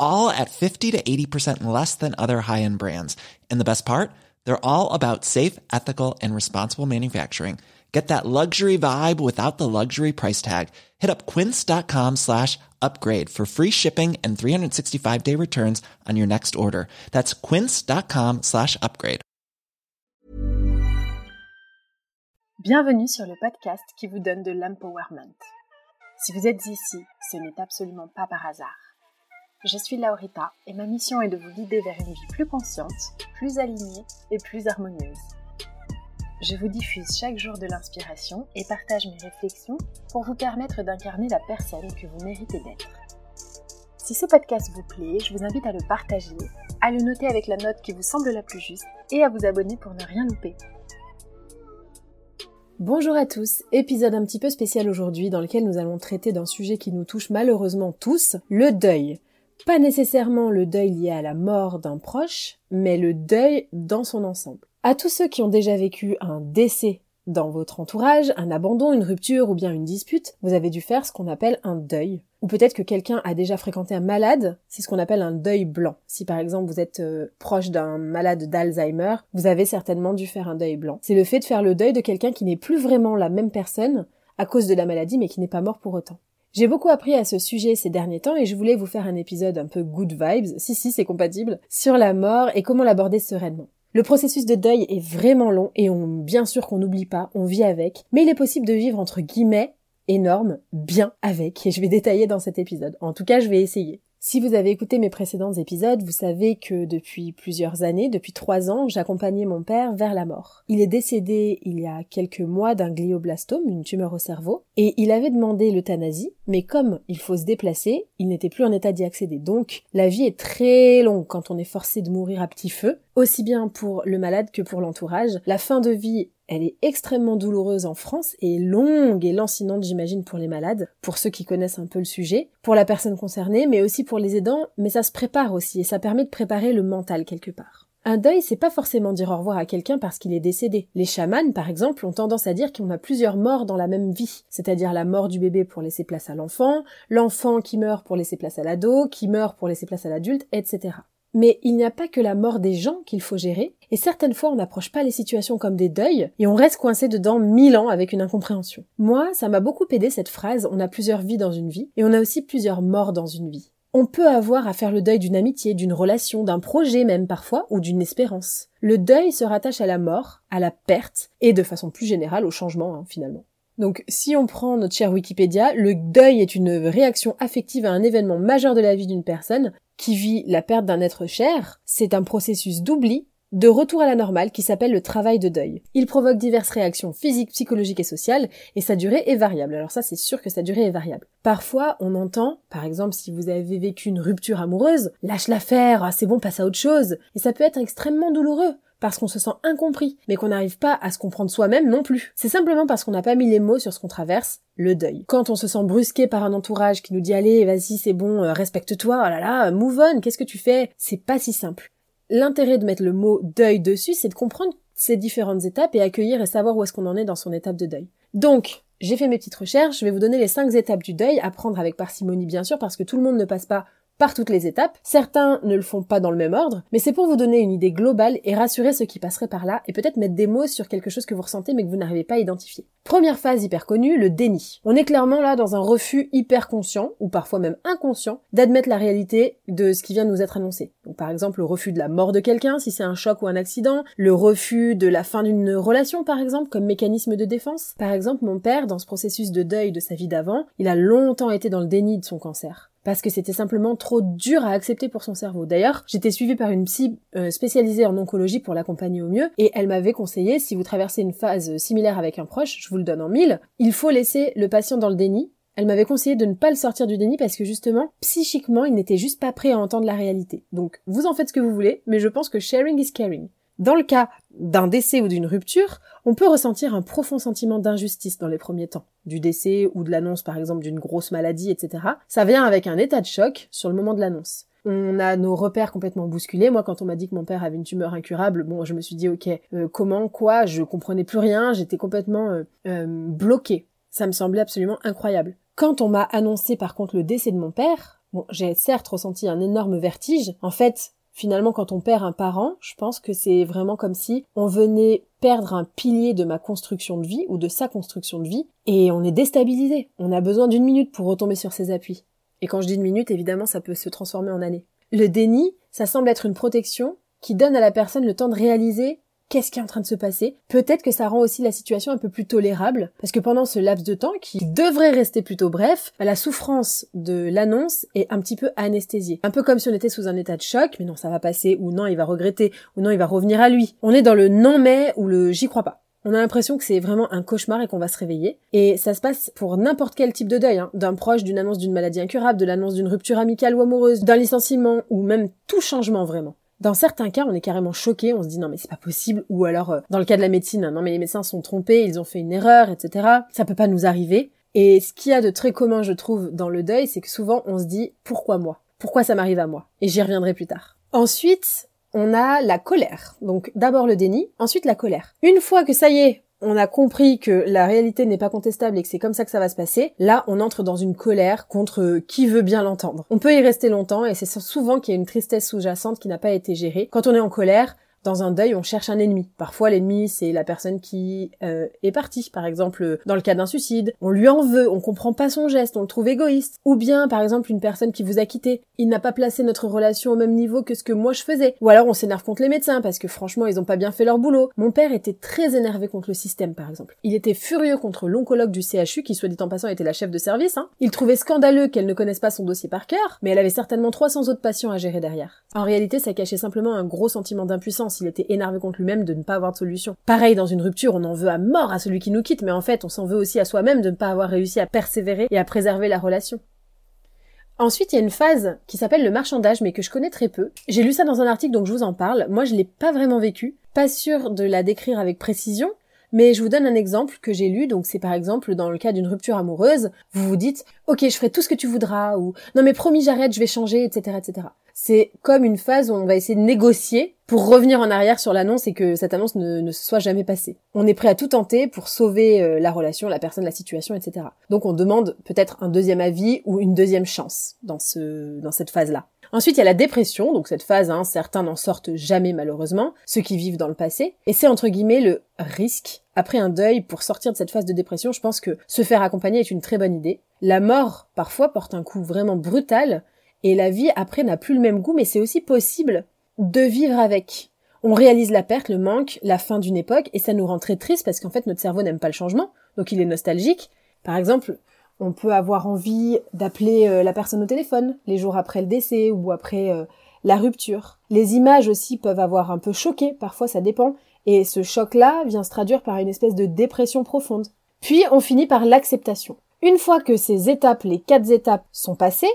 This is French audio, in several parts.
all at 50 to 80% less than other high-end brands. And the best part? They're all about safe, ethical, and responsible manufacturing. Get that luxury vibe without the luxury price tag. Hit up quince.com slash upgrade for free shipping and 365-day returns on your next order. That's quince.com slash upgrade. Bienvenue sur le podcast qui vous donne de l'empowerment. Si vous êtes ici, ce n'est absolument pas par hasard. Je suis Laurita et ma mission est de vous guider vers une vie plus consciente, plus alignée et plus harmonieuse. Je vous diffuse chaque jour de l'inspiration et partage mes réflexions pour vous permettre d'incarner la personne que vous méritez d'être. Si ce podcast vous plaît, je vous invite à le partager, à le noter avec la note qui vous semble la plus juste et à vous abonner pour ne rien louper. Bonjour à tous, épisode un petit peu spécial aujourd'hui dans lequel nous allons traiter d'un sujet qui nous touche malheureusement tous, le deuil. Pas nécessairement le deuil lié à la mort d'un proche, mais le deuil dans son ensemble. À tous ceux qui ont déjà vécu un décès dans votre entourage, un abandon, une rupture ou bien une dispute, vous avez dû faire ce qu'on appelle un deuil. Ou peut-être que quelqu'un a déjà fréquenté un malade, c'est ce qu'on appelle un deuil blanc. Si par exemple vous êtes euh, proche d'un malade d'Alzheimer, vous avez certainement dû faire un deuil blanc. C'est le fait de faire le deuil de quelqu'un qui n'est plus vraiment la même personne à cause de la maladie mais qui n'est pas mort pour autant. J'ai beaucoup appris à ce sujet ces derniers temps et je voulais vous faire un épisode un peu good vibes, si si c'est compatible, sur la mort et comment l'aborder sereinement. Le processus de deuil est vraiment long et on, bien sûr qu'on n'oublie pas, on vit avec, mais il est possible de vivre entre guillemets énorme, bien avec, et je vais détailler dans cet épisode. En tout cas, je vais essayer. Si vous avez écouté mes précédents épisodes, vous savez que depuis plusieurs années, depuis trois ans, j'accompagnais mon père vers la mort. Il est décédé il y a quelques mois d'un glioblastome, une tumeur au cerveau, et il avait demandé l'euthanasie, mais comme il faut se déplacer, il n'était plus en état d'y accéder. Donc, la vie est très longue quand on est forcé de mourir à petit feu, aussi bien pour le malade que pour l'entourage. La fin de vie elle est extrêmement douloureuse en France et longue et lancinante, j'imagine, pour les malades, pour ceux qui connaissent un peu le sujet, pour la personne concernée, mais aussi pour les aidants, mais ça se prépare aussi et ça permet de préparer le mental quelque part. Un deuil, c'est pas forcément dire au revoir à quelqu'un parce qu'il est décédé. Les chamans, par exemple, ont tendance à dire qu'on a plusieurs morts dans la même vie. C'est-à-dire la mort du bébé pour laisser place à l'enfant, l'enfant qui meurt pour laisser place à l'ado, qui meurt pour laisser place à l'adulte, etc. Mais il n'y a pas que la mort des gens qu'il faut gérer, et certaines fois on n'approche pas les situations comme des deuils, et on reste coincé dedans mille ans avec une incompréhension. Moi, ça m'a beaucoup aidé cette phrase, on a plusieurs vies dans une vie, et on a aussi plusieurs morts dans une vie. On peut avoir à faire le deuil d'une amitié, d'une relation, d'un projet même parfois, ou d'une espérance. Le deuil se rattache à la mort, à la perte, et de façon plus générale au changement, hein, finalement. Donc si on prend notre cher Wikipédia, le deuil est une réaction affective à un événement majeur de la vie d'une personne qui vit la perte d'un être cher. C'est un processus d'oubli, de retour à la normale qui s'appelle le travail de deuil. Il provoque diverses réactions physiques, psychologiques et sociales et sa durée est variable. Alors ça c'est sûr que sa durée est variable. Parfois on entend, par exemple si vous avez vécu une rupture amoureuse, lâche l'affaire, ah, c'est bon, passe à autre chose. Et ça peut être extrêmement douloureux parce qu'on se sent incompris, mais qu'on n'arrive pas à se comprendre soi-même non plus. C'est simplement parce qu'on n'a pas mis les mots sur ce qu'on traverse, le deuil. Quand on se sent brusqué par un entourage qui nous dit allez, vas-y, c'est bon, euh, respecte-toi, oh là là, move on, qu'est-ce que tu fais? C'est pas si simple. L'intérêt de mettre le mot deuil dessus, c'est de comprendre ces différentes étapes et accueillir et savoir où est-ce qu'on en est dans son étape de deuil. Donc, j'ai fait mes petites recherches, je vais vous donner les cinq étapes du deuil, à prendre avec parcimonie bien sûr, parce que tout le monde ne passe pas par toutes les étapes. Certains ne le font pas dans le même ordre, mais c'est pour vous donner une idée globale et rassurer ceux qui passeraient par là et peut-être mettre des mots sur quelque chose que vous ressentez mais que vous n'arrivez pas à identifier. Première phase hyper connue, le déni. On est clairement là dans un refus hyper conscient, ou parfois même inconscient, d'admettre la réalité de ce qui vient de nous être annoncé. Par exemple le refus de la mort de quelqu'un si c'est un choc ou un accident, le refus de la fin d'une relation par exemple comme mécanisme de défense. Par exemple mon père dans ce processus de deuil de sa vie d'avant, il a longtemps été dans le déni de son cancer parce que c'était simplement trop dur à accepter pour son cerveau. D'ailleurs, j'étais suivie par une psy euh, spécialisée en oncologie pour l'accompagner au mieux, et elle m'avait conseillé, si vous traversez une phase similaire avec un proche, je vous le donne en mille, il faut laisser le patient dans le déni, elle m'avait conseillé de ne pas le sortir du déni parce que justement, psychiquement, il n'était juste pas prêt à entendre la réalité. Donc, vous en faites ce que vous voulez, mais je pense que sharing is caring. Dans le cas d'un décès ou d'une rupture, on peut ressentir un profond sentiment d'injustice dans les premiers temps. Du décès ou de l'annonce par exemple d'une grosse maladie, etc. Ça vient avec un état de choc sur le moment de l'annonce. On a nos repères complètement bousculés. Moi, quand on m'a dit que mon père avait une tumeur incurable, bon, je me suis dit, ok, euh, comment, quoi, je comprenais plus rien, j'étais complètement euh, euh, bloquée. Ça me semblait absolument incroyable. Quand on m'a annoncé par contre le décès de mon père, bon, j'ai certes ressenti un énorme vertige. En fait, Finalement, quand on perd un parent, je pense que c'est vraiment comme si on venait perdre un pilier de ma construction de vie ou de sa construction de vie et on est déstabilisé. On a besoin d'une minute pour retomber sur ses appuis. Et quand je dis une minute, évidemment, ça peut se transformer en année. Le déni, ça semble être une protection qui donne à la personne le temps de réaliser qu'est-ce qui est en train de se passer. Peut-être que ça rend aussi la situation un peu plus tolérable, parce que pendant ce laps de temps, qui devrait rester plutôt bref, bah, la souffrance de l'annonce est un petit peu anesthésiée. Un peu comme si on était sous un état de choc, mais non, ça va passer, ou non, il va regretter, ou non, il va revenir à lui. On est dans le non mais ou le j'y crois pas. On a l'impression que c'est vraiment un cauchemar et qu'on va se réveiller. Et ça se passe pour n'importe quel type de deuil, hein. d'un proche, d'une annonce d'une maladie incurable, de l'annonce d'une rupture amicale ou amoureuse, d'un licenciement, ou même tout changement vraiment. Dans certains cas, on est carrément choqué, on se dit non mais c'est pas possible, ou alors euh, dans le cas de la médecine, non mais les médecins sont trompés, ils ont fait une erreur, etc. Ça peut pas nous arriver. Et ce qu'il y a de très commun, je trouve, dans le deuil, c'est que souvent on se dit pourquoi moi? Pourquoi ça m'arrive à moi? Et j'y reviendrai plus tard. Ensuite, on a la colère. Donc d'abord le déni, ensuite la colère. Une fois que ça y est, on a compris que la réalité n'est pas contestable et que c'est comme ça que ça va se passer, là on entre dans une colère contre qui veut bien l'entendre. On peut y rester longtemps et c'est souvent qu'il y a une tristesse sous-jacente qui n'a pas été gérée. Quand on est en colère, dans un deuil, on cherche un ennemi. Parfois, l'ennemi, c'est la personne qui euh, est partie. Par exemple, dans le cas d'un suicide, on lui en veut, on comprend pas son geste, on le trouve égoïste. Ou bien, par exemple, une personne qui vous a quitté, il n'a pas placé notre relation au même niveau que ce que moi je faisais. Ou alors, on s'énerve contre les médecins parce que franchement, ils ont pas bien fait leur boulot. Mon père était très énervé contre le système, par exemple. Il était furieux contre l'oncologue du CHU, qui soit dit en passant était la chef de service. Hein. Il trouvait scandaleux qu'elle ne connaisse pas son dossier par cœur, mais elle avait certainement 300 autres patients à gérer derrière. En réalité, ça cachait simplement un gros sentiment d'impuissance il était énervé contre lui-même de ne pas avoir de solution. Pareil, dans une rupture, on en veut à mort à celui qui nous quitte, mais en fait, on s'en veut aussi à soi-même de ne pas avoir réussi à persévérer et à préserver la relation. Ensuite, il y a une phase qui s'appelle le marchandage, mais que je connais très peu. J'ai lu ça dans un article, donc je vous en parle. Moi, je l'ai pas vraiment vécu. Pas sûr de la décrire avec précision, mais je vous donne un exemple que j'ai lu, donc c'est par exemple dans le cas d'une rupture amoureuse, vous vous dites, ok, je ferai tout ce que tu voudras, ou non mais promis j'arrête, je vais changer, etc., etc c'est comme une phase où on va essayer de négocier pour revenir en arrière sur l'annonce et que cette annonce ne, ne soit jamais passée. On est prêt à tout tenter pour sauver euh, la relation, la personne, la situation, etc. Donc on demande peut-être un deuxième avis ou une deuxième chance dans ce dans cette phase-là. Ensuite, il y a la dépression, donc cette phase, hein, certains n'en sortent jamais malheureusement, ceux qui vivent dans le passé, et c'est entre guillemets le risque. Après un deuil, pour sortir de cette phase de dépression, je pense que se faire accompagner est une très bonne idée. La mort, parfois, porte un coup vraiment brutal, et la vie après n'a plus le même goût, mais c'est aussi possible de vivre avec. On réalise la perte, le manque, la fin d'une époque, et ça nous rend très triste parce qu'en fait notre cerveau n'aime pas le changement, donc il est nostalgique. Par exemple, on peut avoir envie d'appeler euh, la personne au téléphone les jours après le décès ou après euh, la rupture. Les images aussi peuvent avoir un peu choqué, parfois ça dépend, et ce choc-là vient se traduire par une espèce de dépression profonde. Puis on finit par l'acceptation. Une fois que ces étapes, les quatre étapes, sont passées,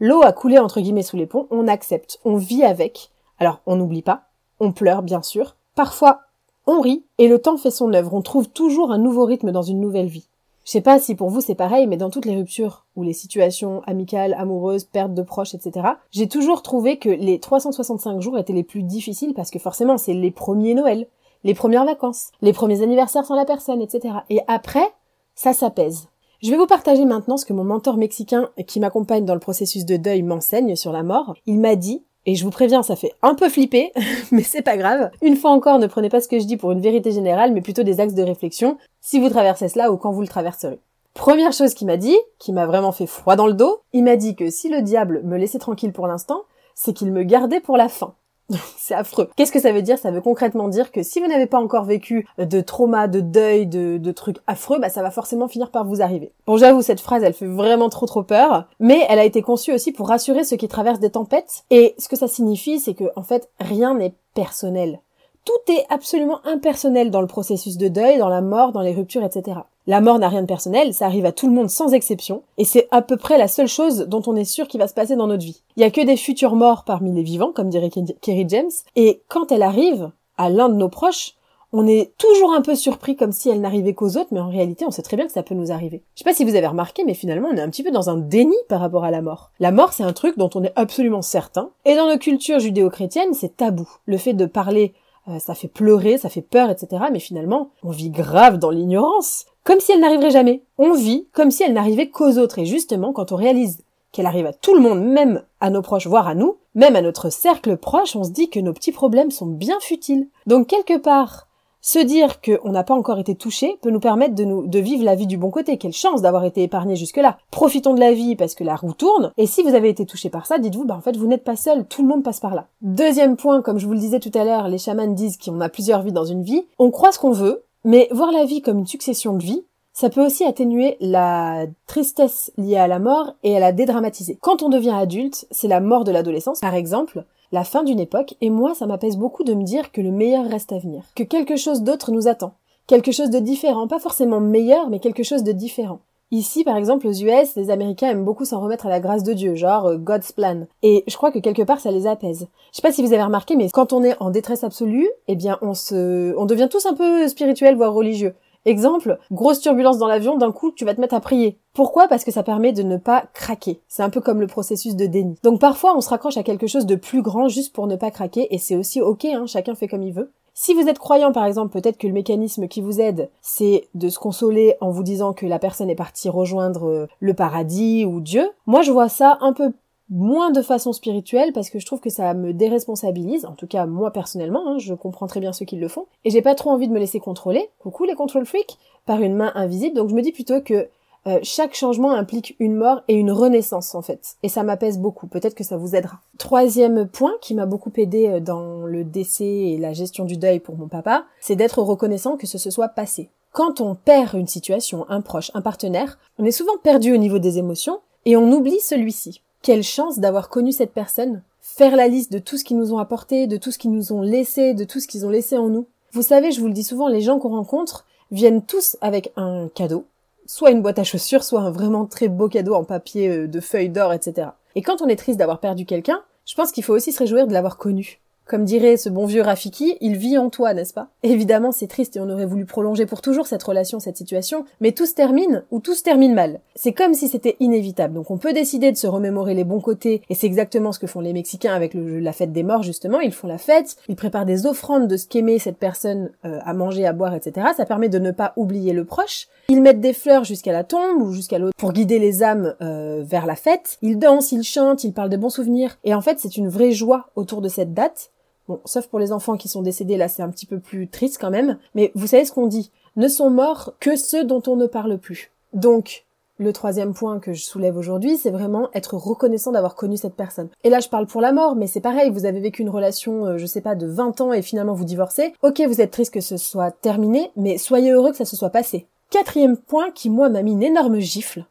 L'eau a coulé entre guillemets sous les ponts, on accepte, on vit avec. Alors, on n'oublie pas, on pleure bien sûr. Parfois, on rit et le temps fait son œuvre, on trouve toujours un nouveau rythme dans une nouvelle vie. Je sais pas si pour vous c'est pareil, mais dans toutes les ruptures ou les situations amicales, amoureuses, perte de proches, etc., j'ai toujours trouvé que les 365 jours étaient les plus difficiles parce que forcément c'est les premiers Noël, les premières vacances, les premiers anniversaires sans la personne, etc. Et après, ça s'apaise. Je vais vous partager maintenant ce que mon mentor mexicain qui m'accompagne dans le processus de deuil m'enseigne sur la mort. Il m'a dit, et je vous préviens, ça fait un peu flipper, mais c'est pas grave. Une fois encore, ne prenez pas ce que je dis pour une vérité générale, mais plutôt des axes de réflexion, si vous traversez cela ou quand vous le traverserez. Première chose qu'il m'a dit, qui m'a vraiment fait froid dans le dos, il m'a dit que si le diable me laissait tranquille pour l'instant, c'est qu'il me gardait pour la fin. c'est affreux. Qu'est-ce que ça veut dire? Ça veut concrètement dire que si vous n'avez pas encore vécu de trauma, de deuil, de, trucs affreux, bah ça va forcément finir par vous arriver. Bon, j'avoue, cette phrase, elle fait vraiment trop trop peur, mais elle a été conçue aussi pour rassurer ceux qui traversent des tempêtes. Et ce que ça signifie, c'est que en fait, rien n'est personnel. Tout est absolument impersonnel dans le processus de deuil, dans la mort, dans les ruptures, etc. La mort n'a rien de personnel, ça arrive à tout le monde sans exception, et c'est à peu près la seule chose dont on est sûr qu'il va se passer dans notre vie. Il y a que des futurs morts parmi les vivants, comme dirait Kerry James, et quand elle arrive à l'un de nos proches, on est toujours un peu surpris comme si elle n'arrivait qu'aux autres, mais en réalité, on sait très bien que ça peut nous arriver. Je sais pas si vous avez remarqué, mais finalement, on est un petit peu dans un déni par rapport à la mort. La mort, c'est un truc dont on est absolument certain, et dans nos cultures judéo-chrétiennes, c'est tabou. Le fait de parler euh, ça fait pleurer, ça fait peur, etc. Mais finalement, on vit grave dans l'ignorance. Comme si elle n'arriverait jamais. On vit comme si elle n'arrivait qu'aux autres. Et justement, quand on réalise qu'elle arrive à tout le monde, même à nos proches, voire à nous, même à notre cercle proche, on se dit que nos petits problèmes sont bien futiles. Donc quelque part, se dire qu'on n'a pas encore été touché peut nous permettre de, nous, de vivre la vie du bon côté. Quelle chance d'avoir été épargné jusque-là. Profitons de la vie parce que la roue tourne. Et si vous avez été touché par ça, dites-vous, bah en fait, vous n'êtes pas seul. Tout le monde passe par là. Deuxième point, comme je vous le disais tout à l'heure, les chamans disent qu'on a plusieurs vies dans une vie. On croit ce qu'on veut, mais voir la vie comme une succession de vies, ça peut aussi atténuer la tristesse liée à la mort et à la dédramatiser. Quand on devient adulte, c'est la mort de l'adolescence, par exemple la fin d'une époque, et moi ça m'apaise beaucoup de me dire que le meilleur reste à venir, que quelque chose d'autre nous attend, quelque chose de différent, pas forcément meilleur, mais quelque chose de différent. Ici, par exemple, aux US, les Américains aiment beaucoup s'en remettre à la grâce de Dieu, genre euh, God's plan. Et je crois que quelque part, ça les apaise. Je sais pas si vous avez remarqué, mais quand on est en détresse absolue, eh bien, on se, on devient tous un peu spirituel, voire religieux. Exemple, grosse turbulence dans l'avion, d'un coup, tu vas te mettre à prier. Pourquoi? Parce que ça permet de ne pas craquer. C'est un peu comme le processus de déni. Donc parfois, on se raccroche à quelque chose de plus grand juste pour ne pas craquer, et c'est aussi ok, hein, chacun fait comme il veut. Si vous êtes croyant, par exemple, peut-être que le mécanisme qui vous aide, c'est de se consoler en vous disant que la personne est partie rejoindre euh, le paradis ou Dieu. Moi, je vois ça un peu moins de façon spirituelle parce que je trouve que ça me déresponsabilise, en tout cas moi personnellement, hein, je comprends très bien ceux qui le font, et j'ai pas trop envie de me laisser contrôler, coucou les control freaks, par une main invisible, donc je me dis plutôt que euh, chaque changement implique une mort et une renaissance en fait, et ça m'apaise beaucoup, peut-être que ça vous aidera. Troisième point qui m'a beaucoup aidé euh, dans le décès et la gestion du deuil pour mon papa, c'est d'être reconnaissant que ce se soit passé. Quand on perd une situation, un proche, un partenaire, on est souvent perdu au niveau des émotions et on oublie celui-ci. Quelle chance d'avoir connu cette personne. Faire la liste de tout ce qu'ils nous ont apporté, de tout ce qu'ils nous ont laissé, de tout ce qu'ils ont laissé en nous. Vous savez, je vous le dis souvent, les gens qu'on rencontre viennent tous avec un cadeau. Soit une boîte à chaussures, soit un vraiment très beau cadeau en papier euh, de feuilles d'or, etc. Et quand on est triste d'avoir perdu quelqu'un, je pense qu'il faut aussi se réjouir de l'avoir connu. Comme dirait ce bon vieux Rafiki, il vit en toi, n'est-ce pas? Évidemment, c'est triste et on aurait voulu prolonger pour toujours cette relation, cette situation, mais tout se termine ou tout se termine mal. C'est comme si c'était inévitable. Donc on peut décider de se remémorer les bons côtés, et c'est exactement ce que font les Mexicains avec la fête des morts, justement. Ils font la fête, ils préparent des offrandes de ce qu'aimait cette personne euh, à manger, à boire, etc. Ça permet de ne pas oublier le proche. Ils mettent des fleurs jusqu'à la tombe ou jusqu'à l'autre pour guider les âmes euh, vers la fête. Ils dansent, ils chantent, ils parlent de bons souvenirs. Et en fait, c'est une vraie joie autour de cette date Bon, sauf pour les enfants qui sont décédés, là c'est un petit peu plus triste quand même. Mais vous savez ce qu'on dit? Ne sont morts que ceux dont on ne parle plus. Donc, le troisième point que je soulève aujourd'hui, c'est vraiment être reconnaissant d'avoir connu cette personne. Et là, je parle pour la mort, mais c'est pareil, vous avez vécu une relation, euh, je sais pas, de 20 ans et finalement vous divorcez. Ok, vous êtes triste que ce soit terminé, mais soyez heureux que ça se soit passé. Quatrième point qui, moi, m'a mis une énorme gifle,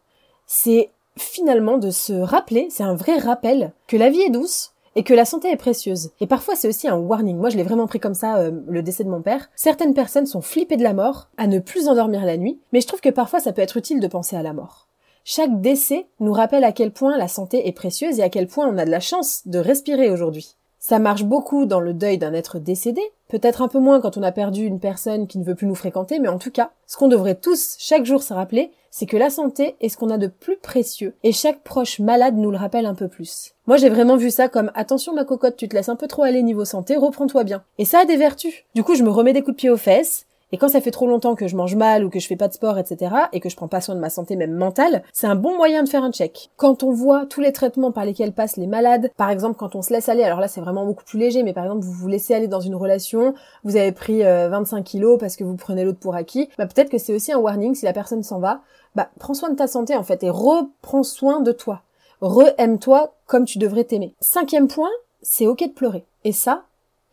c'est finalement de se rappeler, c'est un vrai rappel, que la vie est douce, et que la santé est précieuse. Et parfois c'est aussi un warning. Moi je l'ai vraiment pris comme ça euh, le décès de mon père. Certaines personnes sont flippées de la mort, à ne plus endormir la nuit, mais je trouve que parfois ça peut être utile de penser à la mort. Chaque décès nous rappelle à quel point la santé est précieuse et à quel point on a de la chance de respirer aujourd'hui. Ça marche beaucoup dans le deuil d'un être décédé, peut-être un peu moins quand on a perdu une personne qui ne veut plus nous fréquenter, mais en tout cas, ce qu'on devrait tous chaque jour se rappeler, c'est que la santé est ce qu'on a de plus précieux, et chaque proche malade nous le rappelle un peu plus. Moi j'ai vraiment vu ça comme attention ma cocotte, tu te laisses un peu trop aller niveau santé, reprends-toi bien. Et ça a des vertus. Du coup je me remets des coups de pied aux fesses, Et quand ça fait trop longtemps que je mange mal ou que je fais pas de sport, etc., et que je prends pas soin de ma santé même mentale, c'est un bon moyen de faire un check. Quand on voit tous les traitements par lesquels passent les malades, par exemple quand on se laisse aller, alors là c'est vraiment beaucoup plus léger, mais par exemple vous vous laissez aller dans une relation, vous avez pris 25 euh, kilos parce que vous prenez l'autre pour acquis, bah peut-être que c'est aussi un warning si la personne s'en va, bah prends soin de ta santé en fait et reprends soin de toi. Re-aime-toi comme tu devrais t'aimer. Cinquième point, c'est ok de pleurer. Et ça,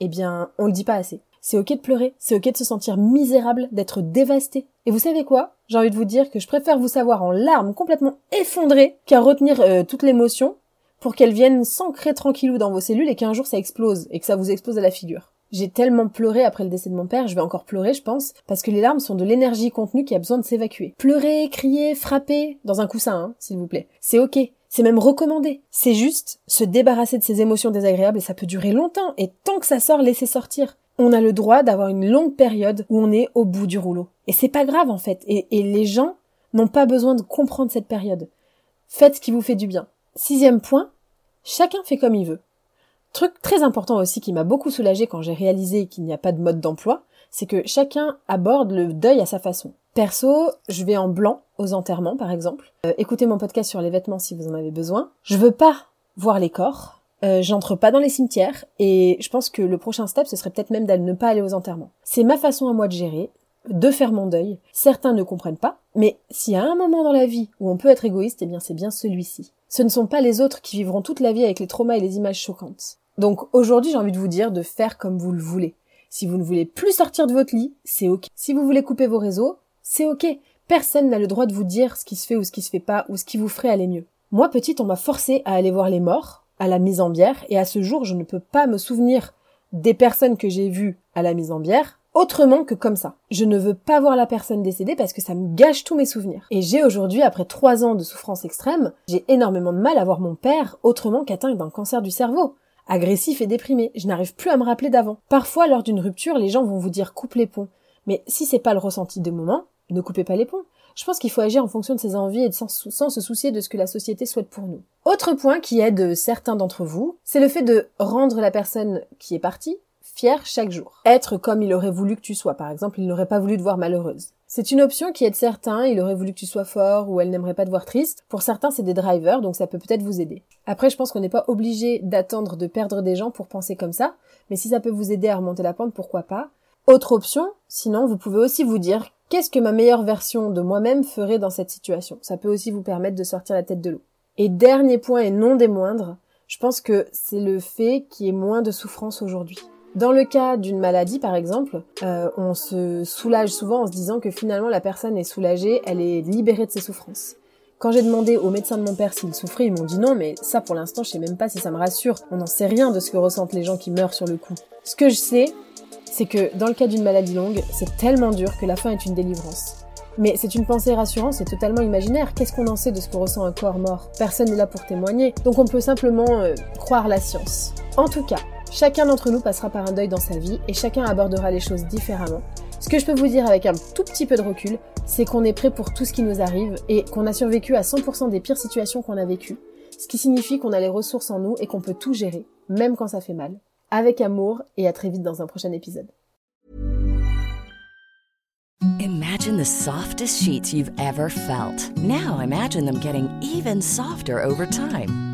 eh bien, on le dit pas assez. C'est ok de pleurer, c'est ok de se sentir misérable, d'être dévasté. Et vous savez quoi? J'ai envie de vous dire que je préfère vous savoir en larmes complètement effondrées qu'à retenir euh, toute l'émotion pour qu'elle vienne s'ancrer tranquillou dans vos cellules et qu'un jour ça explose et que ça vous explose à la figure. J'ai tellement pleuré après le décès de mon père, je vais encore pleurer, je pense, parce que les larmes sont de l'énergie contenue qui a besoin de s'évacuer. Pleurer, crier, frapper, dans un coussin, hein, s'il vous plaît. C'est ok. C'est même recommandé. C'est juste se débarrasser de ces émotions désagréables et ça peut durer longtemps. Et tant que ça sort, laissez sortir on a le droit d'avoir une longue période où on est au bout du rouleau. Et c'est pas grave en fait. Et, les gens n'ont pas besoin de comprendre cette période. Faites ce qui vous fait du bien. Sixième point, chacun fait comme il veut. Truc très important aussi qui m'a beaucoup soulagé quand j'ai réalisé qu'il n'y a pas de mode d'emploi, c'est que chacun aborde le deuil à sa façon. Perso, je vais en blanc aux enterrements par exemple. Euh, écoutez mon podcast sur les vêtements si vous en avez besoin. Je veux pas voir les corps, euh, j'entre pas dans les cimetières et je pense que le prochain step ce serait peut-être même d'aller ne pas aller aux enterrements. C'est ma façon à moi de gérer, de faire mon deuil. Certains ne comprennent pas, mais s'il y a un moment dans la vie où on peut être égoïste, eh bien c'est bien celui-ci. Ce ne sont pas les autres qui vivront toute la vie avec les traumas et les images choquantes. Donc aujourd'hui j'ai envie de vous dire de faire comme vous le voulez. Si vous ne voulez plus sortir de votre lit, c'est ok. Si vous voulez couper vos réseaux, c'est ok. Personne n'a le droit de vous dire ce qui se fait ou ce qui se fait pas ou ce qui vous ferait aller mieux. Moi petite, on m'a forcé à aller voir les morts, à la mise en bière, et à ce jour, je ne peux pas me souvenir des personnes que j'ai vues à la mise en bière autrement que comme ça. Je ne veux pas voir la personne décédée parce que ça me gâche tous mes souvenirs. Et j'ai aujourd'hui, après trois ans de souffrance extrême, j'ai énormément de mal à voir mon père autrement qu'atteint d'un cancer du cerveau. Agressif et déprimé, je n'arrive plus à me rappeler d'avant. Parfois, lors d'une rupture, les gens vont vous dire coupe les ponts. Mais si c'est pas le ressenti de moment, ne coupez pas les ponts. Je pense qu'il faut agir en fonction de ses envies et sans, sans, se soucier de ce que la société souhaite pour nous. Autre point qui aide certains d'entre vous, c'est le fait de rendre la personne qui est partie fière chaque jour. Être comme il aurait voulu que tu sois. Par exemple, il n'aurait pas voulu te voir malheureuse. C'est une option qui aide certains, il aurait voulu que tu sois fort ou elle n'aimerait pas te voir triste. Pour certains, c'est des drivers, donc ça peut peut-être vous aider. Après, je pense qu'on n'est pas obligé d'attendre de perdre des gens pour penser comme ça, mais si ça peut vous aider à remonter la pente, pourquoi pas? Autre option, sinon, vous pouvez aussi vous dire Qu'est-ce que ma meilleure version de moi-même ferait dans cette situation? Ça peut aussi vous permettre de sortir la tête de l'eau. Et dernier point et non des moindres, je pense que c'est le fait qu'il y ait moins de souffrance aujourd'hui. Dans le cas d'une maladie, par exemple, euh, on se soulage souvent en se disant que finalement la personne est soulagée, elle est libérée de ses souffrances. Quand j'ai demandé au médecin de mon père s'il souffrait, ils m'ont dit non, mais ça pour l'instant je sais même pas si ça me rassure. On n'en sait rien de ce que ressentent les gens qui meurent sur le coup. Ce que je sais, c'est que dans le cas d'une maladie longue, c'est tellement dur que la fin est une délivrance. Mais c'est une pensée rassurante, c'est totalement imaginaire. Qu'est-ce qu'on en sait de ce que ressent un corps mort? Personne n'est là pour témoigner, donc on peut simplement euh, croire la science. En tout cas, chacun d'entre nous passera par un deuil dans sa vie et chacun abordera les choses différemment. Ce que je peux vous dire avec un tout petit peu de recul, c'est qu'on est prêt pour tout ce qui nous arrive et qu'on a survécu à 100% des pires situations qu'on a vécues. Ce qui signifie qu'on a les ressources en nous et qu'on peut tout gérer, même quand ça fait mal. Avec amour et à très vite dans un prochain épisode. Imagine the softest sheets you've ever felt. Now imagine them getting even softer over time.